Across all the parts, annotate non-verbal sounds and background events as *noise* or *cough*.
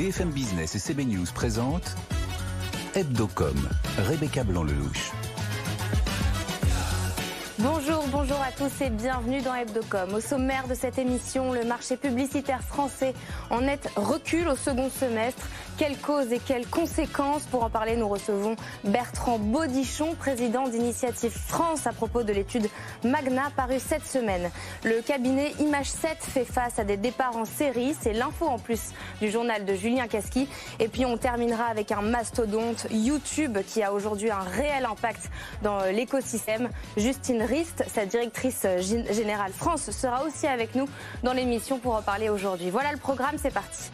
BFM Business et CB News présentent Hebdocom, Rebecca Blanc-Lelouch. Bonjour, bonjour à tous et bienvenue dans Hebdocom. Au sommaire de cette émission, le marché publicitaire français en net recul au second semestre. Quelles causes et quelles conséquences Pour en parler, nous recevons Bertrand Baudichon, président d'Initiative France à propos de l'étude Magna parue cette semaine. Le cabinet Image 7 fait face à des départs en série. C'est l'info en plus du journal de Julien Casqui. Et puis on terminera avec un mastodonte YouTube qui a aujourd'hui un réel impact dans l'écosystème. Justine Rist, sa directrice générale France, sera aussi avec nous dans l'émission pour en parler aujourd'hui. Voilà le programme, c'est parti.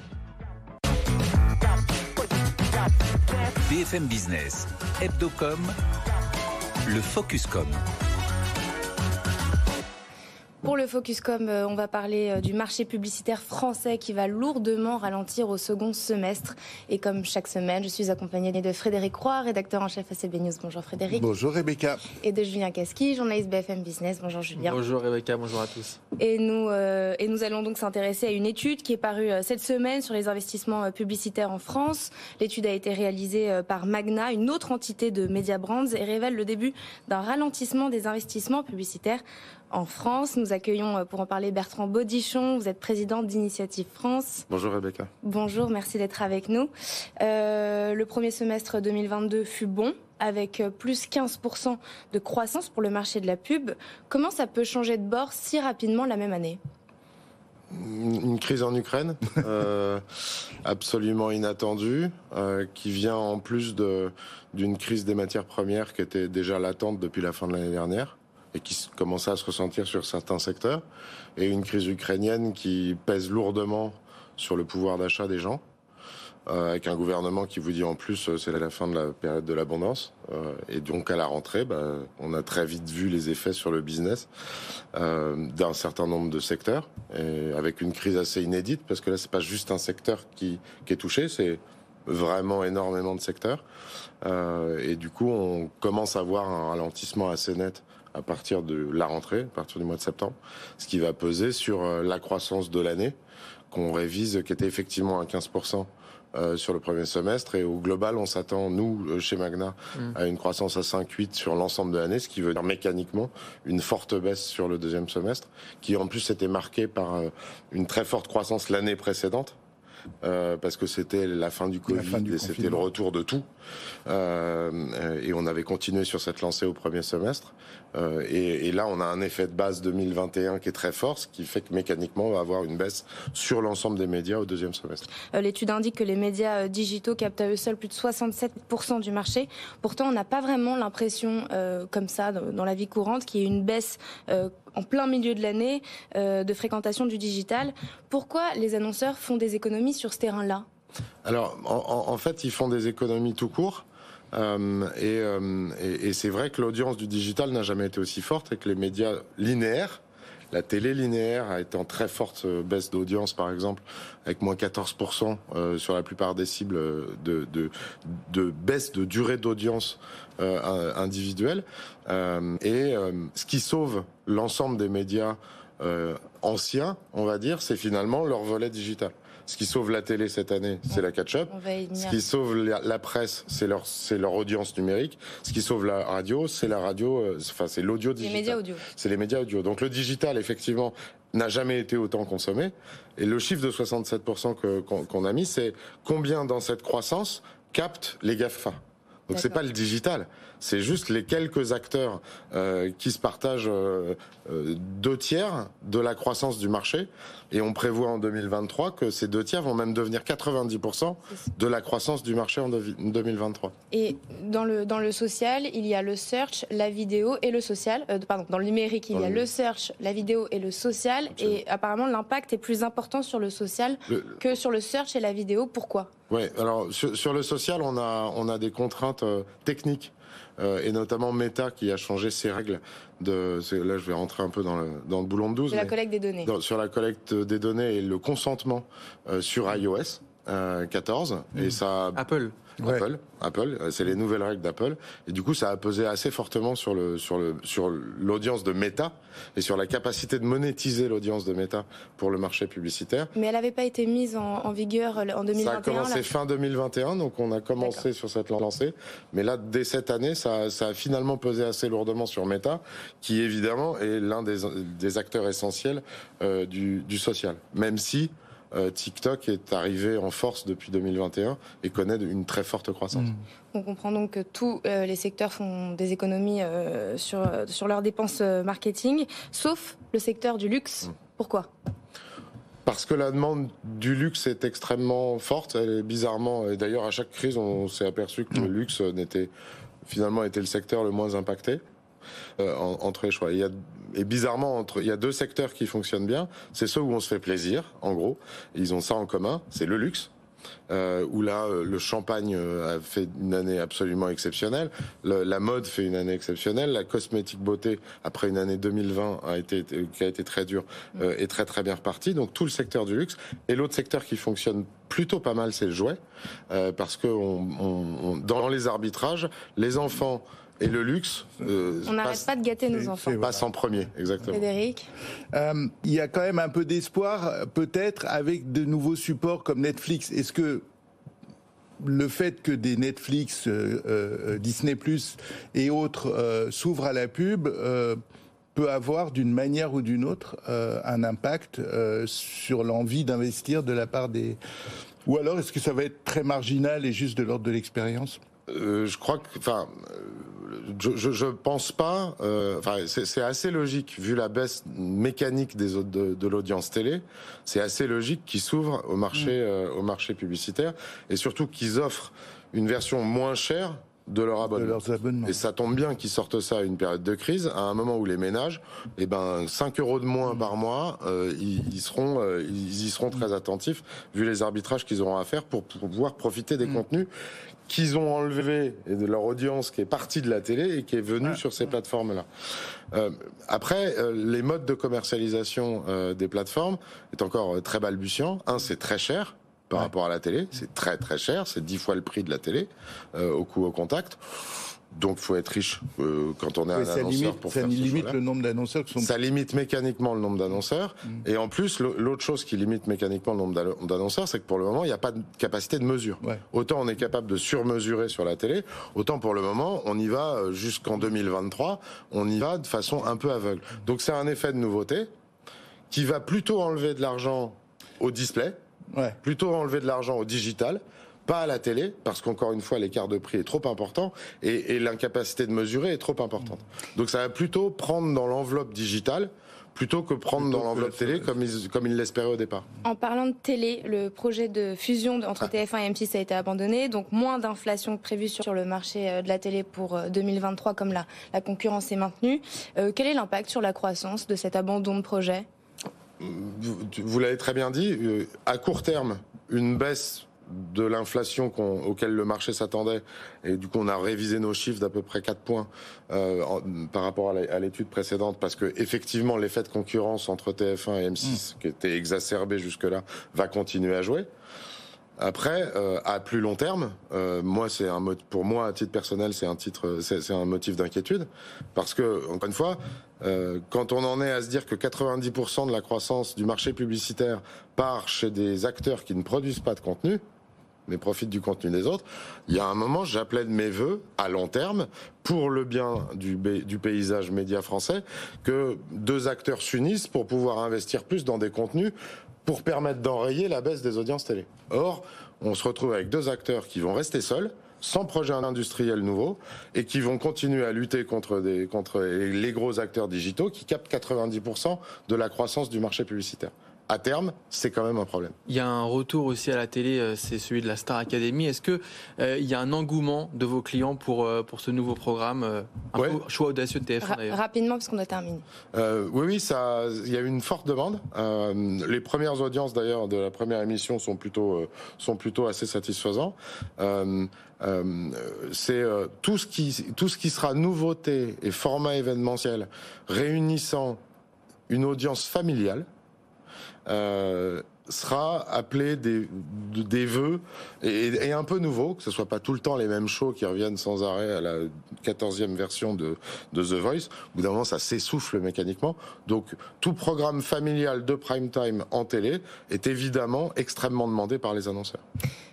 BFM Business, Hebdocom, le Focuscom. Pour le Focuscom, euh, on va parler euh, du marché publicitaire français qui va lourdement ralentir au second semestre. Et comme chaque semaine, je suis accompagnée de Frédéric Roy, rédacteur en chef à CB News. Bonjour Frédéric. Bonjour Rebecca. Et de Julien Casqui, journaliste BFM Business. Bonjour Julien. Bonjour Rebecca, bonjour à tous. Et nous, euh, et nous allons donc s'intéresser à une étude qui est parue cette semaine sur les investissements publicitaires en France. L'étude a été réalisée par Magna, une autre entité de Media Brands, et révèle le début d'un ralentissement des investissements publicitaires en France. Nous accueillons euh, pour en parler Bertrand Baudichon. Vous êtes président d'Initiative France. Bonjour Rebecca. Bonjour, merci d'être avec nous. Euh, le premier semestre 2022 fut bon avec euh, plus 15% de croissance pour le marché de la pub. Comment ça peut changer de bord si rapidement la même année? Une crise en Ukraine, *laughs* absolument inattendue, qui vient en plus d'une crise des matières premières qui était déjà latente depuis la fin de l'année dernière et qui commençait à se ressentir sur certains secteurs, et une crise ukrainienne qui pèse lourdement sur le pouvoir d'achat des gens, euh, avec un gouvernement qui vous dit en plus euh, c'est la fin de la période de l'abondance, euh, et donc à la rentrée, bah, on a très vite vu les effets sur le business d'un certain nombre de secteurs, avec une crise assez inédite, parce que là c'est pas juste un secteur qui est touché, c'est vraiment énormément de secteurs. et du coup, on commence à voir un ralentissement assez net à partir de la rentrée, à partir du mois de septembre, ce qui va peser sur euh, la croissance de l'année qu'on révise, qui était effectivement à 15% euh, sur le premier semestre. Et au global, on s'attend, nous, euh, chez Magna, mm. à une croissance à 5,8 sur l'ensemble de l'année, ce qui veut dire mécaniquement une forte baisse sur le deuxième semestre, qui en plus était marqué par une très forte croissance l'année précédente. Euh, parce que c'était la fin du Covid et c'était le retour de tout. Euh, et on avait continué sur cette lancée au premier semestre. Euh, et, et, là, on a un effet de base 2021 qui est très fort, ce qui fait que mécaniquement, on va avoir une baisse sur l'ensemble des médias au deuxième semestre. L'étude indique que les médias digitaux captent à eux seuls plus de 67% du marché. Pourtant, on n'a pas vraiment l'impression, comme ça, dans la vie courante, qu'il y ait une baisse en plein milieu de l'année euh, de fréquentation du digital. Pourquoi les annonceurs font des économies sur ce terrain-là? Alors, en, fait, ils font des économies tout court. Euh, euh, et, c'est vrai que l'audience du digital n'a jamais été aussi forte que les médias linéaires, la télé linéaire a été en très forte baisse d'audience, par exemple, avec moins 14% sur la plupart des cibles de, de, baisse de durée d'audience euh, individuelle. Euh, et euh, ce qui sauve l'ensemble des médias anciens, on va dire, c'est finalement leur volet digital. Ce qui sauve la télé cette année, c'est la catch-up. Ce qui sauve la, presse, c'est leur, c'est leur audience numérique. Ce qui sauve la radio, c'est la radio, enfin, c'est l'audio digital. Les médias audio. C'est les médias audio. Donc le digital, effectivement, n'a jamais été autant consommé. Et le chiffre de 67% qu'on a mis, c'est combien dans cette croissance captent les GAFA. Donc c'est pas le digital, c'est juste les quelques acteurs euh, qui se partagent euh, euh, deux tiers de la croissance du marché. Et on prévoit en 2023 que ces deux tiers vont même devenir 90% de la croissance du marché en 2023. Et dans le, dans le social, il y a le search, la vidéo et le social. pardon, dans le numérique, il y a le search, la vidéo et le social. Et apparemment, l'impact est plus important sur le social que sur le search et la vidéo. Pourquoi? Oui, alors sur, sur, le social, on a, on a des contraintes techniques euh, et notamment Meta qui a changé ses règles. De, là, je vais rentrer un peu dans le, dans le boulon de 12. Sur la collecte des données. sur la collecte des données et le consentement euh, sur iOS. 14 euh, et mmh. ça Apple Apple. Apple, c'est les nouvelles règles d'Apple. Et du coup, ça a pesé assez fortement sur le sur le sur l'audience de Meta et sur la capacité de monétiser l'audience de Meta pour le marché publicitaire. Mais elle n'avait pas été mise en, vigueur en 2021. Ça a commencé fin 2021, donc on a commencé sur cette lancée. Mais là, dès cette année, ça, ça a finalement pesé assez lourdement sur Meta, qui évidemment est l'un des, des acteurs essentiels euh, du, du social. Même si euh, TikTok est arrivé en force depuis 2021 et connaît une très forte croissance. On comprend donc que tous euh, les secteurs font des économies euh, sur, sur leurs dépenses marketing, sauf le secteur du luxe. Mm. Pourquoi? Parce que la demande du luxe est extrêmement forte. Elle est bizarrement, et d'ailleurs à chaque crise, on s'est aperçu que le mm. luxe n'était finalement était le secteur le moins impacté entre les choix. Il y a et bizarrement, entre, il y a deux secteurs qui fonctionnent bien. C'est ceux où on se fait plaisir, en gros. Ils ont ça en commun. C'est le luxe. Euh, où là, euh, le champagne euh, a fait une année absolument exceptionnelle, la mode fait une année exceptionnelle, la cosmétique beauté, après une année 2020 a été, qui a été très dure, euh, est très très bien reparti. Donc tout le secteur du luxe. Et l'autre secteur qui fonctionne plutôt pas mal, c'est le jouet, parce que on, on, dans les arbitrages, les enfants et le luxe. Euh, on n'arrête pas de gâter nos enfants. Passe en premier, exactement. Frédéric euh, Il y a quand même un peu d'espoir, peut-être, avec de nouveaux supports comme Netflix. Est-ce que le fait que des Netflix, euh, euh Disney Plus et autres euh, s'ouvrent à la pub peut avoir d'une manière ou d'une autre un impact sur l'envie d'investir de la part des... Ou alors est-ce que ça va être très marginal et juste de l'ordre de l'expérience? Je crois que, enfin, je, je, pense pas. Euh, enfin, c'est assez logique vu la baisse mécanique des de, de l'audience télé. C'est assez logique qu'ils s'ouvrent au marché mm. euh, au marché publicitaire et surtout qu'ils offrent une version moins chère de leur abonnement. Et ça tombe bien qu'ils sortent ça à une période de crise, à un moment où les ménages, eh ben, 5 euros de moins par mois, euh, ils, seront, ils y seront très attentifs, vu les arbitrages qu'ils auront à faire pour, pouvoir profiter des mm. contenus qu'ils ont enlevé et de leur audience qui est partie de la télé et qui est venue sur ces plateformes-là. Euh, après, euh, les modes de commercialisation euh, des plateformes est encore très balbutiant. Un, c'est très cher par rapport à la télé, c'est très très cher, c'est dix fois le prix de la télé au coût au contact. Donc, faut être riche euh, quand on est un annonceur limite, pour ça faire limite le nombre d'annonceurs sont. Ça limite mécaniquement le nombre d'annonceurs. Mm. Et en plus, l'autre chose qui limite mécaniquement le nombre d'annonceurs, c'est que pour le moment, il n'y a pas de capacité de mesure. Autant on est capable de surmesurer sur la télé, autant pour le moment, on y va euh, jusqu'en 2023. On y va de façon un peu aveugle. Donc, c'est un effet de nouveauté qui va plutôt enlever de l'argent au display, ouais. plutôt enlever de l'argent au digital pas à la télé, parce qu'encore une fois, l'écart de prix est trop important et, l'incapacité de mesurer est trop importante. Donc ça va plutôt prendre dans l'enveloppe digitale plutôt que prendre dans l'enveloppe télé comme ils, comme ils l'espéraient au départ. En parlant de télé, le projet de fusion entre ah. TF1 et M6 a été abandonné, donc moins d'inflation prévue sur le marché euh, de la télé pour 2023 euh, comme la, la concurrence est maintenue. Euh, quel est l'impact sur la croissance de cet abandon de projet? Vous, l'avez très bien dit, à court terme, une baisse de l'inflation auquel le marché s'attendait. Et du coup, on a révisé nos chiffres d'à peu près 4 points euh, par rapport à l'étude précédente, parce que effectivement, l'effet de concurrence entre TF1 et M6, mm. qui était exacerbé jusque-là, va continuer à jouer. Après, euh, à plus long terme, euh, moi, c'est un pour moi à titre personnel, c'est un titre, c'est un motif d'inquiétude, parce que encore une fois, quand on en est à se dire que 90% de la croissance du marché publicitaire part chez des acteurs qui ne produisent pas de contenu, mais profitent du contenu des autres. Il y a un moment, j'appelais de mes voeux, à long terme, pour le bien du paysage média français, que deux acteurs s'unissent pour pouvoir investir plus dans des contenus pour permettre d'enrayer la baisse des audiences télé. Or, on se retrouve avec deux acteurs qui vont rester seuls, sans projet industriel nouveau et qui vont continuer à lutter contre, contre les gros acteurs digitaux qui captent 90% de la croissance du marché publicitaire à terme, c'est quand même un problème. Il y a un retour aussi à la télé, euh, c'est celui de la Star Academy. Est-ce que euh, il y a un engouement de vos clients pour euh, pour ce nouveau programme, un choix audacieux de TF1 d'ailleurs Rapidement, parce qu'on a terminé. oui, oui, ça, il y a eu une forte demande. les premières audiences d'ailleurs de la première émission sont plutôt sont plutôt assez satisfaisants. c'est tout ce qui tout ce qui sera nouveauté et format événementiel réunissant une audience familiale euh, sera appelé des, des vœux et, un peu nouveau, que ce soit pas tout le temps les mêmes shows qui reviennent sans arrêt à la 14e version de, de The Voice. Au bout d'un moment, ça s'essouffle mécaniquement. Donc, tout programme familial de prime time en télé est évidemment extrêmement demandé par les annonceurs.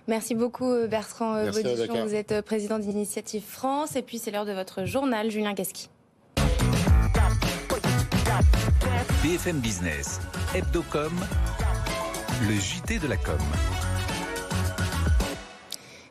Merci beaucoup euh, Bertrand euh, Baudichon. Vous êtes président d'Initiative France et puis c'est l'heure de votre journal. Julien Casqui. BFM Business, Hebdocom, le JT de la com.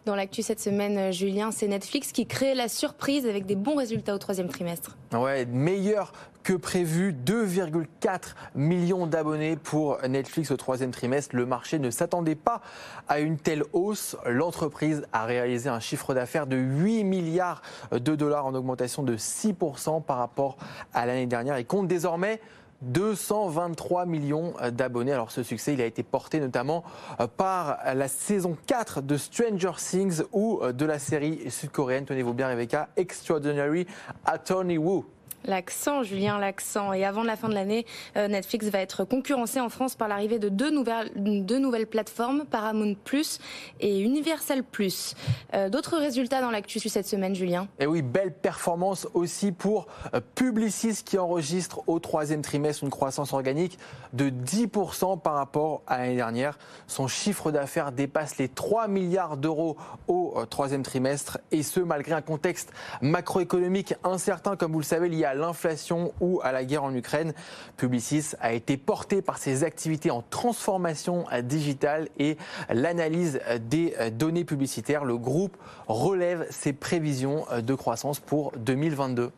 Dans l'actu cette semaine, euh, Julien, c'est Netflix qui crée la surprise avec des bons résultats au troisième trimestre. Ouais, meilleur que prévu, 2,4 millions d'abonnés pour Netflix au troisième trimestre. Le marché ne s'attendait pas à une telle hausse. L'entreprise a réalisé un chiffre d'affaires de 8 milliards de dollars en augmentation de 6% par rapport à l'année dernière et compte désormais 223 millions d'abonnés. Alors ce succès, il a été porté notamment euh, par la saison 4 de Stranger Things ou euh, de la série sud-coréenne, tenez-vous bien Rebecca, Extraordinary Attorney Woo. L'accent, Julien, l'accent. Et avant la fin de l'année, euh, Netflix va être concurrencé en France par l'arrivée de deux nouvelles, plateformes, Paramount Plus et Universal Plus. Euh, d'autres résultats dans l'actu cette semaine, Julien? Et oui, belle performance aussi pour euh, Publicis qui enregistre au troisième trimestre une croissance organique de 10% par rapport à l'année dernière. Son chiffre d'affaires dépasse les 3 milliards d'euros au troisième trimestre et ce malgré un contexte macroéconomique incertain, comme vous le savez, lié à l'inflation ou à la guerre en Ukraine. Publicis a été porté par ses activités en transformation digitale et l'analyse des données publicitaires. Le groupe relève ses prévisions de croissance pour 2022.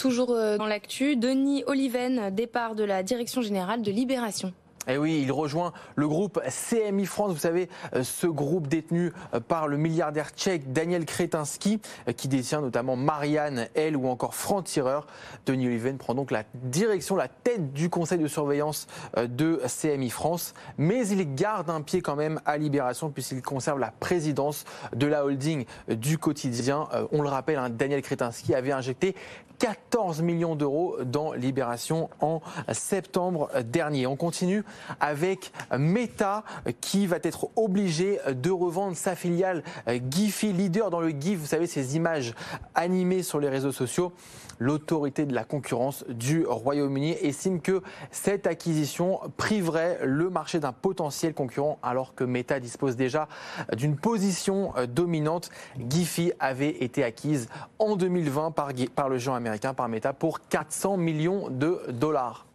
Toujours euh, dans l'actu, Denis Oliven, départ de la direction générale de Libération. Et eh oui, il rejoint le groupe CMI France, vous savez, euh, ce groupe détenu euh, par le milliardaire tchèque Daniel Kretinsky, euh, qui détient notamment Marianne, elle ou encore Franck Tireur. Denis Oliven prend donc la direction, la tête du conseil de surveillance de CMI France, mais il garde un pied quand même à Libération puisqu'il conserve la présidence de la holding du quotidien. On le rappelle, hein, Daniel Kretinsky avait injecté 14 millions d'euros dans Libération en septembre dernier. On continue avec Meta qui va être obligé de revendre sa filiale Giphy, leader dans le GIF, vous savez, ces images animées sur les réseaux sociaux. L'autorité de la concurrence du Royaume-Uni estime que cette acquisition priverait le marché d'un potentiel concurrent alors que Meta dispose déjà d'une position dominante. Giphy avait été acquise en 2020 par, par le géant américain, par Meta, pour 400 millions de dollars.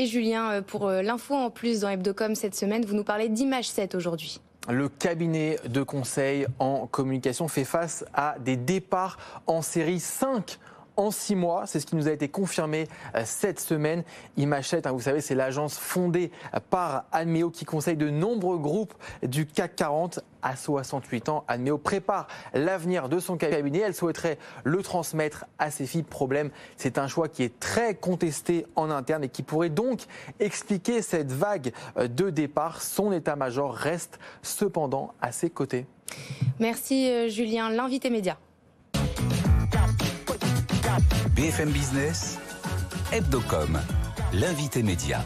Et Julien, euh, pour euh, l'info en plus dans Hebdocom cette semaine, vous nous parlez d'Image 7 aujourd'hui. Le cabinet de conseil en communication fait face à des départs en série 5 en six mois. C'est ce qui nous a été confirmé euh, cette semaine. Imachette, hein, vous savez, c'est l'agence fondée par Admeo qui conseille de nombreux groupes du CAC 40 à 68 ans. Admeo prépare l'avenir de son cabinet. Elle souhaiterait le transmettre à ses filles. Problème, c'est un choix qui est très contesté en interne et qui pourrait donc expliquer cette vague euh, de départ. Son état-major reste cependant à ses côtés. Merci euh, Julien. L'invité média. BFM Business, Hebdocom, l'invité média.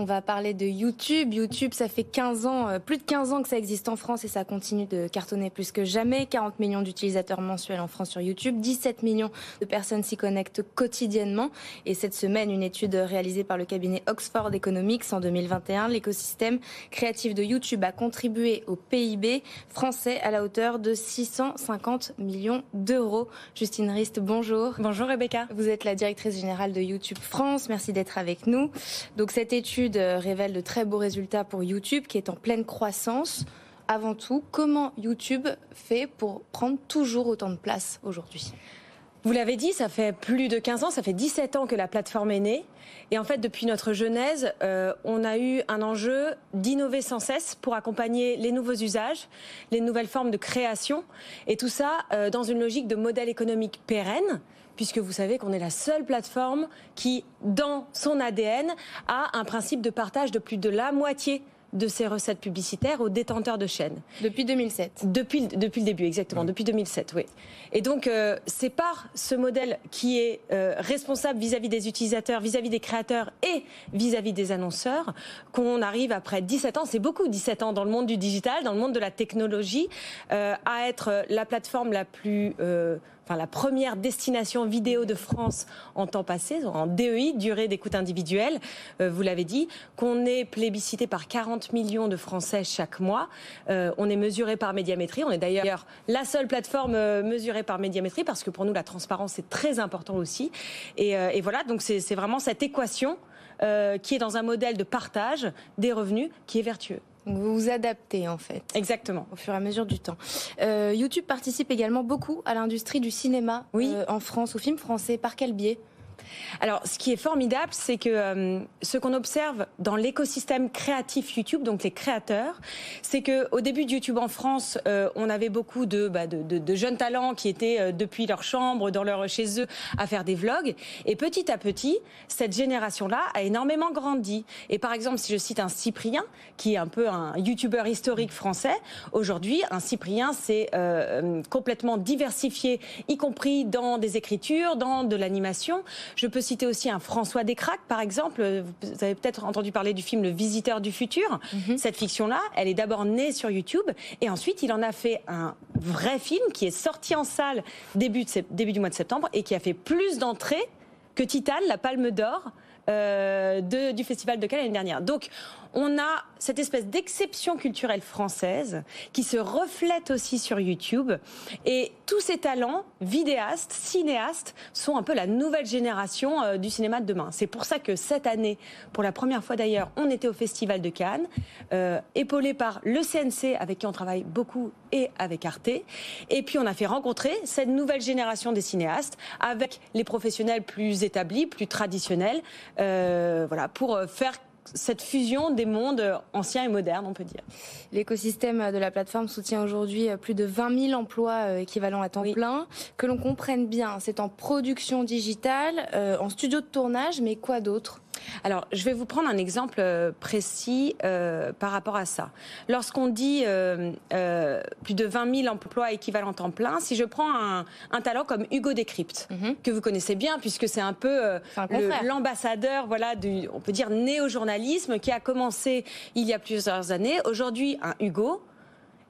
On va parler de YouTube. YouTube, ça fait 15 ans, euh, plus de 15 ans que ça existe en France et ça continue de cartonner plus que jamais. 40 millions d'utilisateurs mensuels en France sur YouTube. 17 millions de personnes s'y connectent quotidiennement. Et cette semaine, une étude réalisée par le cabinet Oxford Economics en 2021, l'écosystème créatif de YouTube a contribué au PIB français à la hauteur de 650 millions d'euros. Justine Rist, bonjour. Bonjour Rebecca. Vous êtes la directrice générale de YouTube France. Merci d'être avec nous. Donc cette étude révèle de très beaux résultats pour YouTube qui est en pleine croissance. Avant tout, comment YouTube fait pour prendre toujours autant de place aujourd'hui? Vous l'avez dit, ça fait plus de 15 ans, ça fait 17 ans que la plateforme est née. Et en fait, depuis notre genèse, euh, on a eu un enjeu d'innover sans cesse pour accompagner les nouveaux usages, les nouvelles formes de création, et tout ça euh, dans une logique de modèle économique pérenne puisque vous savez qu'on est la seule plateforme qui, dans son ADN, a un principe de partage de plus de la moitié de ces recettes publicitaires aux détenteurs de chaînes. Depuis 2007 Depuis, depuis le début, exactement, depuis 2007, oui. Et donc, euh, c'est par ce modèle qui est euh, responsable vis-à-vis des utilisateurs, vis-à-vis des créateurs et vis-à-vis des annonceurs qu'on arrive après 17 ans, c'est beaucoup 17 ans dans le monde du digital, dans le monde de la technologie, euh, à être la plateforme la plus la première destination vidéo de France en temps passé, en DEI, durée d'écoute individuelle, euh, vous l'avez dit, qu'on est plébiscité par 40 millions de Français chaque mois. Euh, on est mesuré par médiamétrie. On est d'ailleurs la seule plateforme euh, mesurée par médiamétrie parce que pour nous, la transparence est très important aussi. Et, et voilà, donc c'est vraiment cette équation qui est dans un modèle de partage des revenus qui est vertueux. Vous vous adaptez en fait. Exactement. Au fur et à mesure du temps. Euh, YouTube participe également beaucoup à l'industrie du cinéma oui. Euh, en France, au film français. Par quel biais? Alors, ce qui est formidable, c'est que euh, ce qu'on observe dans l'écosystème créatif YouTube, donc les créateurs, c'est que au début de YouTube en France, euh, on avait beaucoup de, bah, de, jeunes talents qui étaient euh, depuis leur chambre, dans leur chez eux, à faire des vlogs. Et petit à petit, cette génération-là a énormément grandi. Et par exemple, si je cite un Cyprien, qui est un peu un YouTuber historique français, aujourd'hui, un Cyprien, c'est complètement diversifié, y compris dans des écritures, dans de l'animation. Je peux citer aussi un François Descraques, par exemple. Vous avez peut-être entendu parler du film Le Visiteur du futur. Mhm. Cette fiction-là, elle est d'abord née sur YouTube et ensuite il en a fait un vrai film qui est sorti en salle début, début du mois de septembre et qui a fait plus d'entrées que Titane, la Palme d'Or. Euh, du Festival de Cannes l'année dernière. Donc, on a cette espèce d'exception culturelle française qui se reflète aussi sur YouTube. Et tous ces talents, vidéastes, cinéastes, sont un peu la nouvelle génération euh, du cinéma de demain. C'est pour ça que cette année, pour la première fois d'ailleurs, on était au Festival de Cannes, euh, épaulé par le CNC, avec qui on travaille beaucoup, et avec Arte. Et puis on a fait rencontrer cette nouvelle génération des cinéastes avec les professionnels plus établis, plus traditionnels, euh, voilà, pour faire cette fusion des mondes anciens et modernes, on peut dire. L'écosystème de la plateforme soutient aujourd'hui plus de 20 000 emplois euh, équivalents à temps plein. Que l'on comprenne bien, c'est en production digitale, euh, en studio de tournage, mais quoi d'autre? Alors, je vais vous prendre un exemple euh, précis euh, par rapport à ça. Lorsqu'on dit euh, plus de 20 000 emplois équivalents temps plein, si je prends un, talent comme Hugo Décrypte, mhm. que vous connaissez bien puisque c'est un peu l'ambassadeur, voilà, du, on peut dire néo-journalisme qui a commencé il y a plusieurs années. Aujourd'hui, un Hugo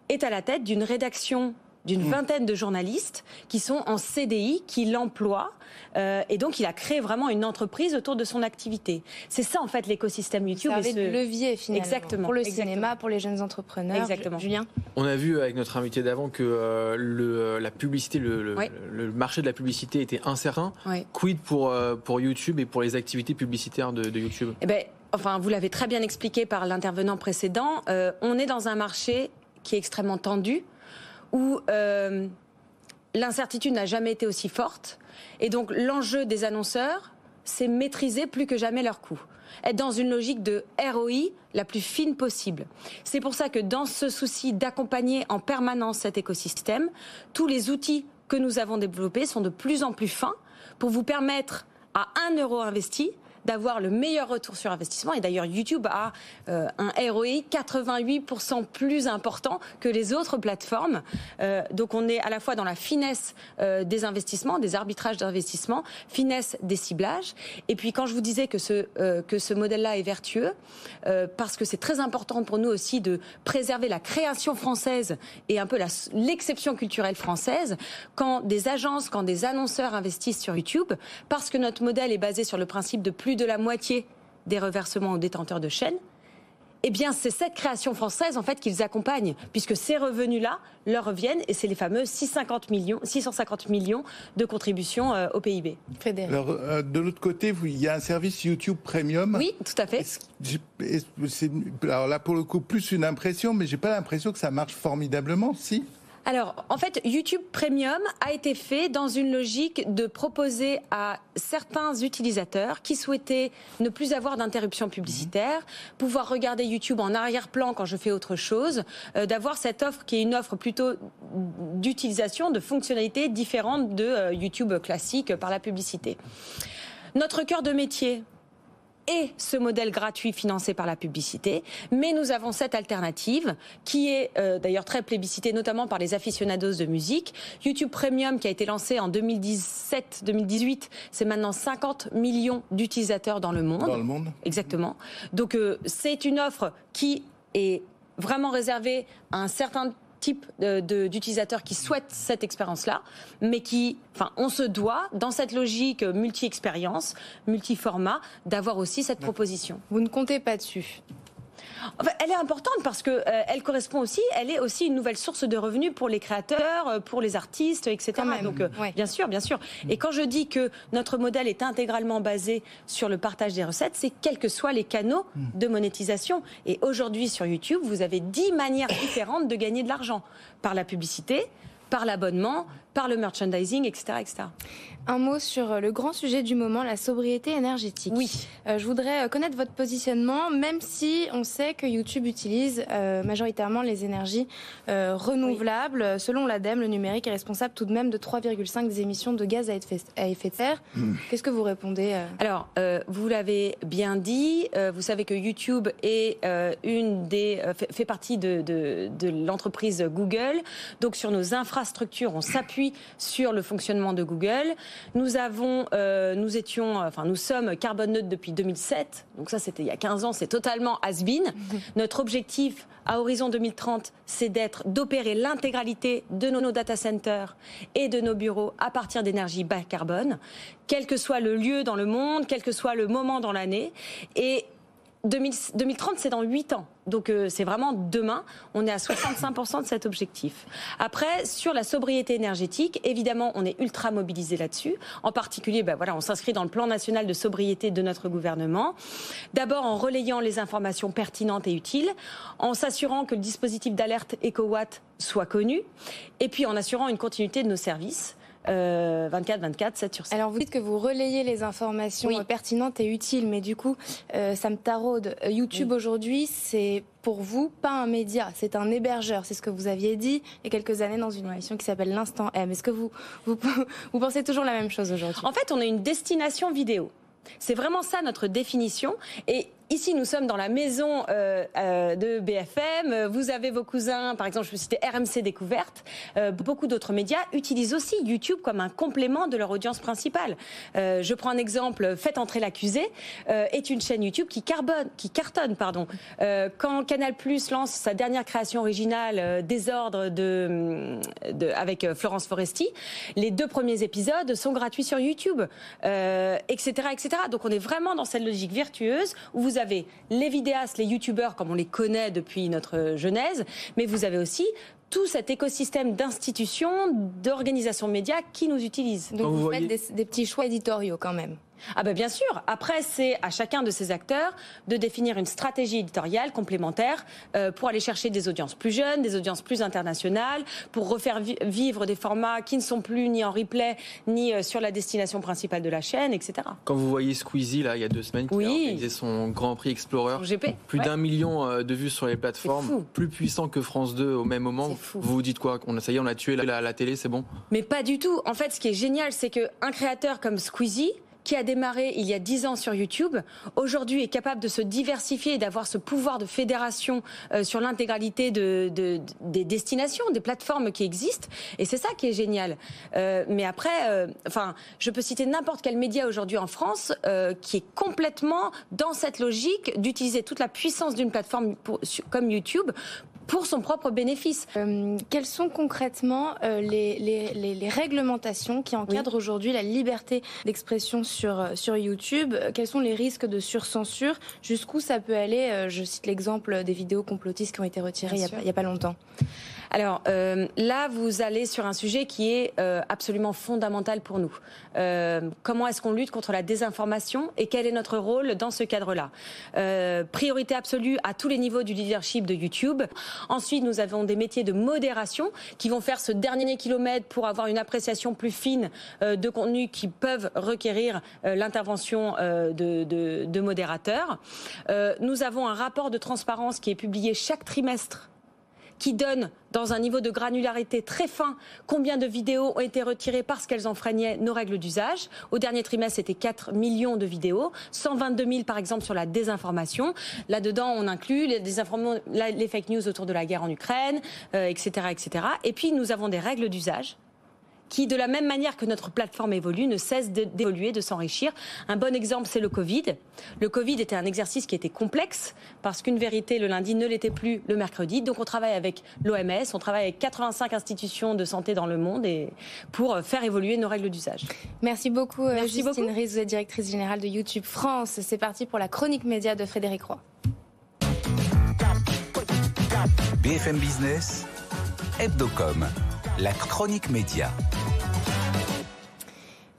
est à la tête d'une rédaction d'une mm. vingtaine de journalistes qui sont en CDI, qui l'emploient. Euh, et donc, il a créé vraiment une entreprise autour de son activité. C'est ça, en fait, l'écosystème YouTube. C'est un levier, finalement. Exactement. Pour le cinéma, pour les jeunes entrepreneurs. Exactement. Julien On a vu avec notre invité d'avant que euh, le, la publicité, le, le, marché de la publicité était incertain. Quid pour, euh, pour YouTube et pour les activités publicitaires de, de YouTube? Eh ben, Enfin, vous l'avez très bien expliqué par l'intervenant précédent. on est dans un marché qui est extrêmement tendu où euh, l'incertitude n'a jamais été aussi forte. Et donc l'enjeu des annonceurs, c'est maîtriser plus que jamais leurs coûts. Être dans une logique de ROI la plus fine possible. C'est pour ça que dans ce souci d'accompagner en permanence cet écosystème, tous les outils que nous avons développés sont de plus en plus fins pour vous permettre à un euro investi d'avoir le meilleur retour sur investissement. Et d'ailleurs, YouTube a euh, un ROI 88% plus important que les autres plateformes. Euh, donc on est à la fois dans la finesse euh, des investissements, des arbitrages d'investissement, finesse des ciblages. Et puis quand je vous disais que ce, que ce modèle-là est vertueux, parce que c'est très important pour nous aussi de préserver la création française et un peu l'exception culturelle française, quand des agences, quand des annonceurs investissent sur YouTube, parce que notre modèle est basé sur le principe de plus de la moitié des reversements aux détenteurs de chaînes, eh bien, c'est cette création française, en fait, qu'ils accompagnent, puisque ces revenus-là leur reviennent, et c'est les fameux 650 millions, 650 millions de contributions euh, au PIB. Alors, euh, de l'autre côté, il y a un service YouTube Premium. Oui, tout à fait. alors là, pour le coup, plus une impression, mais j'ai pas l'impression que ça marche formidablement, si? Alors, en fait, YouTube Premium a été fait dans une logique de proposer à certains utilisateurs qui souhaitaient ne plus avoir d'interruption publicitaire, pouvoir regarder YouTube en arrière-plan quand je fais autre chose, euh, d'avoir cette offre qui est une offre plutôt d'utilisation, de fonctionnalités différentes de euh, YouTube classique par la publicité. Notre cœur de métier, et ce modèle gratuit financé par la publicité, mais nous avons cette alternative qui est euh, d'ailleurs très plébiscitée, notamment par les aficionados de musique. YouTube Premium, qui a été lancé en 2017-2018, c'est maintenant 50 millions d'utilisateurs dans le monde. Dans le monde. Exactement. Donc euh, c'est une offre qui est vraiment réservée à un certain type d'utilisateurs qui souhaitent cette expérience-là, mais qui, enfin, on se doit, dans cette logique multi-expérience, multi-format, d'avoir aussi cette proposition. Vous ne comptez pas dessus elle est importante parce que euh, elle correspond aussi, elle est aussi une nouvelle source de revenus pour les créateurs, euh, pour les artistes, etc. Donc, euh, bien sûr, bien sûr. Et quand je dis que notre modèle est intégralement basé sur le partage des recettes, c'est quels que soient les canaux de monétisation. Et aujourd'hui, sur YouTube, vous avez dix manières différentes de gagner de l'argent par la publicité, par l'abonnement, par le merchandising, etc., etc. Un mot sur euh, le grand sujet du moment, la sobriété énergétique. Oui. Euh, je voudrais euh, connaître votre positionnement, même si on sait que YouTube utilise majoritairement les énergies renouvelables. Selon l'ADEME, le numérique est responsable tout de même de 3,5 des émissions de gaz à effet de serre. Hmm. Qu'est-ce que vous répondez Alors, vous l'avez bien dit. vous savez que YouTube est une des fait, partie de, de l'entreprise Google. Donc, sur nos infrastructures, on s'appuie sur le fonctionnement de Google. Nous avons, euh, nous étions, enfin, nous sommes carbone neutre depuis 2007. Donc ça, c'était il y a 15 ans. C'est totalement has-been. *laughs* Notre objectif à horizon 2030, c'est d'être, d'opérer l'intégralité de nos, nos data centers et de nos bureaux à partir d'énergie bas carbone, quel que soit le lieu dans le monde, quel que soit le moment dans l'année. Et 2030, c'est dans 8 ans. Donc euh, c'est vraiment demain. On est à 65% de cet objectif. Après, sur la sobriété énergétique, évidemment, on est ultra mobilisé là-dessus. En particulier, ben on s'inscrit dans le plan national de sobriété de notre gouvernement. D'abord en relayant les informations pertinentes et utiles, en s'assurant que le dispositif d'alerte EcoWatt soit connu, et puis en assurant une continuité de nos services. 24, 24, 7 sur 7. Alors vous dites que vous relayez les informations euh, pertinentes et utiles, mais du coup, euh, ça me taraude. Euh, YouTube aujourd'hui, c'est pour vous pas un média, c'est un hébergeur. C'est ce que vous aviez dit il y a quelques années dans une émission qui s'appelle l'Instant M. Est-ce que vous, vous, *laughs* vous pensez toujours la même chose aujourd'hui? En fait, on est une destination vidéo. C'est vraiment ça notre définition. Et Ici, nous sommes dans la maison euh, euh, de BFM. Vous avez vos cousins, par exemple, je peux citer RMC Découverte. Euh, beaucoup d'autres médias utilisent aussi YouTube comme un complément de leur audience principale. je prends un exemple. Faites entrer l'accusé est une chaîne YouTube qui carbone, qui cartonne, pardon. quand Canal Plus lance sa dernière création originale, Désordre de, avec Florence Foresti, les deux premiers épisodes sont gratuits sur YouTube, etc., etc. Donc, on est vraiment dans cette logique vertueuse où vous avez les vidéastes, les youtubeurs comme on les connaît depuis notre genèse, mais vous avez aussi tout cet écosystème d'institutions, d'organisations médias qui nous utilisent. Donc vous, faites des petits choix éditoriaux quand même ah ben bien sûr. Après, c'est à chacun de ces acteurs de définir une stratégie éditoriale complémentaire euh, pour aller chercher des audiences plus jeunes, des audiences plus internationales, pour refaire vivre des formats qui ne sont plus ni en replay ni euh, sur la destination principale de la chaîne, etc. Quand vous voyez Squeezie là, il y a deux semaines, qui a organisé son Grand Prix Explorer, GP, plus d'un million euh, de vues sur les plateformes, plus puissant que France 2 au même moment. Vous vous dites quoi? On a, Ça y est, on a tué la, la télé, c'est bon? Mais pas du tout. En fait, ce qui est génial, c'est qu'un créateur comme Squeezie qui a démarré il y a dix ans sur YouTube, aujourd'hui est capable de se diversifier et d'avoir ce pouvoir de fédération euh, sur l'intégralité de, des destinations, des plateformes qui existent. Et c'est ça qui est génial. Euh, mais après, euh, enfin, je peux citer n'importe quel média aujourd'hui en France qui est complètement dans cette logique d'utiliser toute la puissance d'une plateforme comme YouTube pour son propre bénéfice. Euh, quelles sont concrètement euh, les, les, les, réglementations qui encadrent aujourd'hui la liberté d'expression sur, euh, sur YouTube? Quels sont les risques de surcensure? Jusqu'où ça peut aller? Je cite l'exemple des vidéos complotistes qui ont été retirées il n'y a, pas longtemps. Alors euh, là, vous allez sur un sujet qui est euh, absolument fondamental pour nous. Euh, comment est-ce qu'on lutte contre la désinformation et quel est notre rôle dans ce cadre-là? Priorité absolue à tous les niveaux du leadership de YouTube. Ensuite, nous avons des métiers de modération qui vont faire ce dernier kilomètre pour avoir une appréciation plus fine de contenus qui peuvent requérir l'intervention de, de, de modérateurs. nous avons un rapport de transparence qui est publié chaque trimestre qui donne dans un niveau de granularité très fin combien de vidéos ont été retirées parce qu'elles enfreignaient nos règles d'usage. Au dernier trimestre, c'était 4 millions de vidéos, 122 000 par exemple sur la désinformation. Là-dedans, on inclut les, fake news autour de la guerre en Ukraine, etc., euh, etc. Et puis, nous avons des règles d'usage qui, de la même manière que notre plateforme évolue, ne cesse d'évoluer, de s'enrichir. Un bon exemple, c'est le Covid. Le Covid était un exercice qui était complexe parce qu'une vérité le lundi ne l'était plus le mercredi. Donc on travaille avec l'OMS, on travaille avec 85 institutions de santé dans le monde et pour faire évoluer nos règles d'usage. Merci beaucoup, euh, Merci Justine beaucoup. vous êtes directrice générale de YouTube France. C'est parti pour la chronique média de Frédéric Roy. BFM Business, Hebdocom, la chronique média.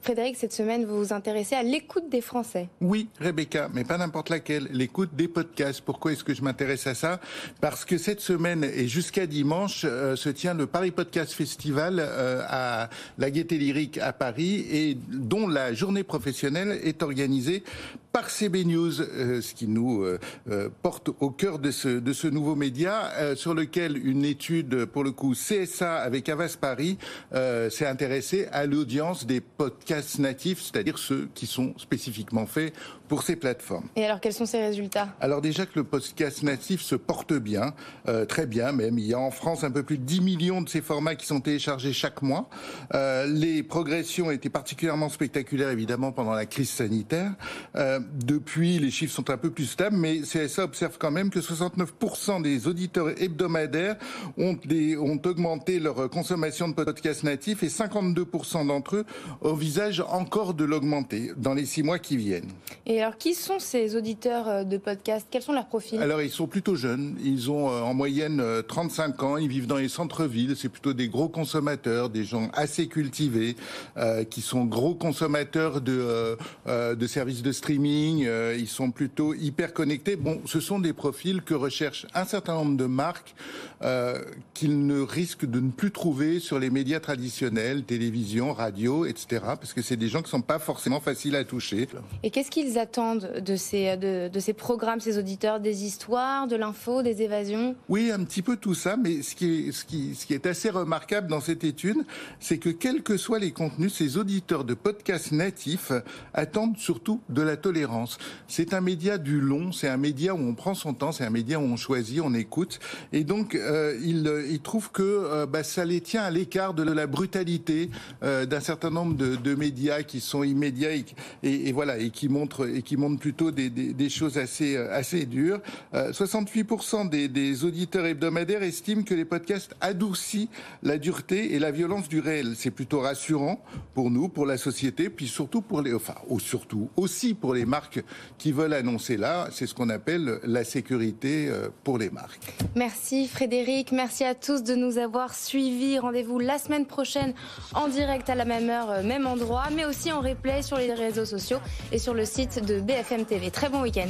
Frédéric, cette semaine, vous vous intéressez à l'écoute des Français. Oui, Rebecca, mais pas n'importe laquelle. L'écoute des podcasts. Pourquoi est-ce que je m'intéresse à ça? Parce que cette semaine et jusqu'à dimanche euh, se tient le Paris Podcast Festival euh, à la Gaîté Lyrique à Paris et dont la journée professionnelle est organisée par CB News, euh, ce qui nous porte au cœur de ce, de ce nouveau média sur lequel une étude, pour le coup CSA avec Avas Paris, s'est intéressée à l'audience des podcasts natifs, c'est-à-dire ceux qui sont spécifiquement faits pour ces plateformes. Et alors, quels sont ces résultats? Alors déjà que le podcast natif se porte bien, euh, très bien même. Il y a en France un peu plus de 10 millions de ces formats qui sont téléchargés chaque mois. Euh, les progressions étaient particulièrement spectaculaires, évidemment, pendant la crise sanitaire. Euh, depuis, les chiffres sont un peu plus stables, mais CSA observe quand même que 69% des auditeurs hebdomadaires ont, des, ont augmenté leur consommation de podcasts natifs et 52% d'entre eux envisagent encore de l'augmenter dans les six mois qui viennent. Et alors, qui sont ces auditeurs euh, de podcast? Quels sont leurs profils? Alors, ils sont plutôt jeunes. Ils ont euh, en moyenne 35 euh, ans. Ils vivent dans les centres-villes. C'est plutôt des gros consommateurs, des gens assez cultivés, qui sont gros consommateurs de, de services de streaming. ils sont plutôt hyper connectés. Bon, ce sont des profils que recherchent un certain nombre de marques qu'ils ne risquent de ne plus trouver sur les médias traditionnels, télévision, radio, etc. Parce que c'est des gens qui ne sont pas forcément faciles à toucher. Et qu'est-ce qu'ils attendent de ces, de, ces programmes, ces auditeurs Des histoires, de l'info, des évasions? Oui, un petit peu tout ça, mais ce qui est, ce qui, ce qui est assez remarquable dans cette étude, c'est que quels que soient les contenus, ces auditeurs de podcasts natifs attendent surtout de la tolérance. C'est un média du long, c'est un média où on prend son temps, c'est un média où on choisit, on écoute, et donc euh, ils, ils, trouvent que euh, bah, ça les tient à l'écart de la brutalité euh, d'un certain nombre de, de, médias qui sont immédiats et voilà et qui montrent et qui montrent plutôt des, choses assez, euh, assez dures. Euh, 68% des, des, auditeurs hebdomadaires estiment que les podcasts adoucissent la dureté et la violence du réel. C'est plutôt rassurant pour nous, pour la société, puis surtout pour les, enfin, ou surtout aussi pour les marques qui veulent annoncer là. C'est ce qu'on appelle la sécurité euh, pour les marques. Merci Frédéric, merci à tous de nous avoir suivis. Rendez-vous la semaine prochaine en direct à la même heure, euh, même endroit, mais aussi en replay sur les réseaux sociaux et sur le site de BFM TV. Très bon week-end.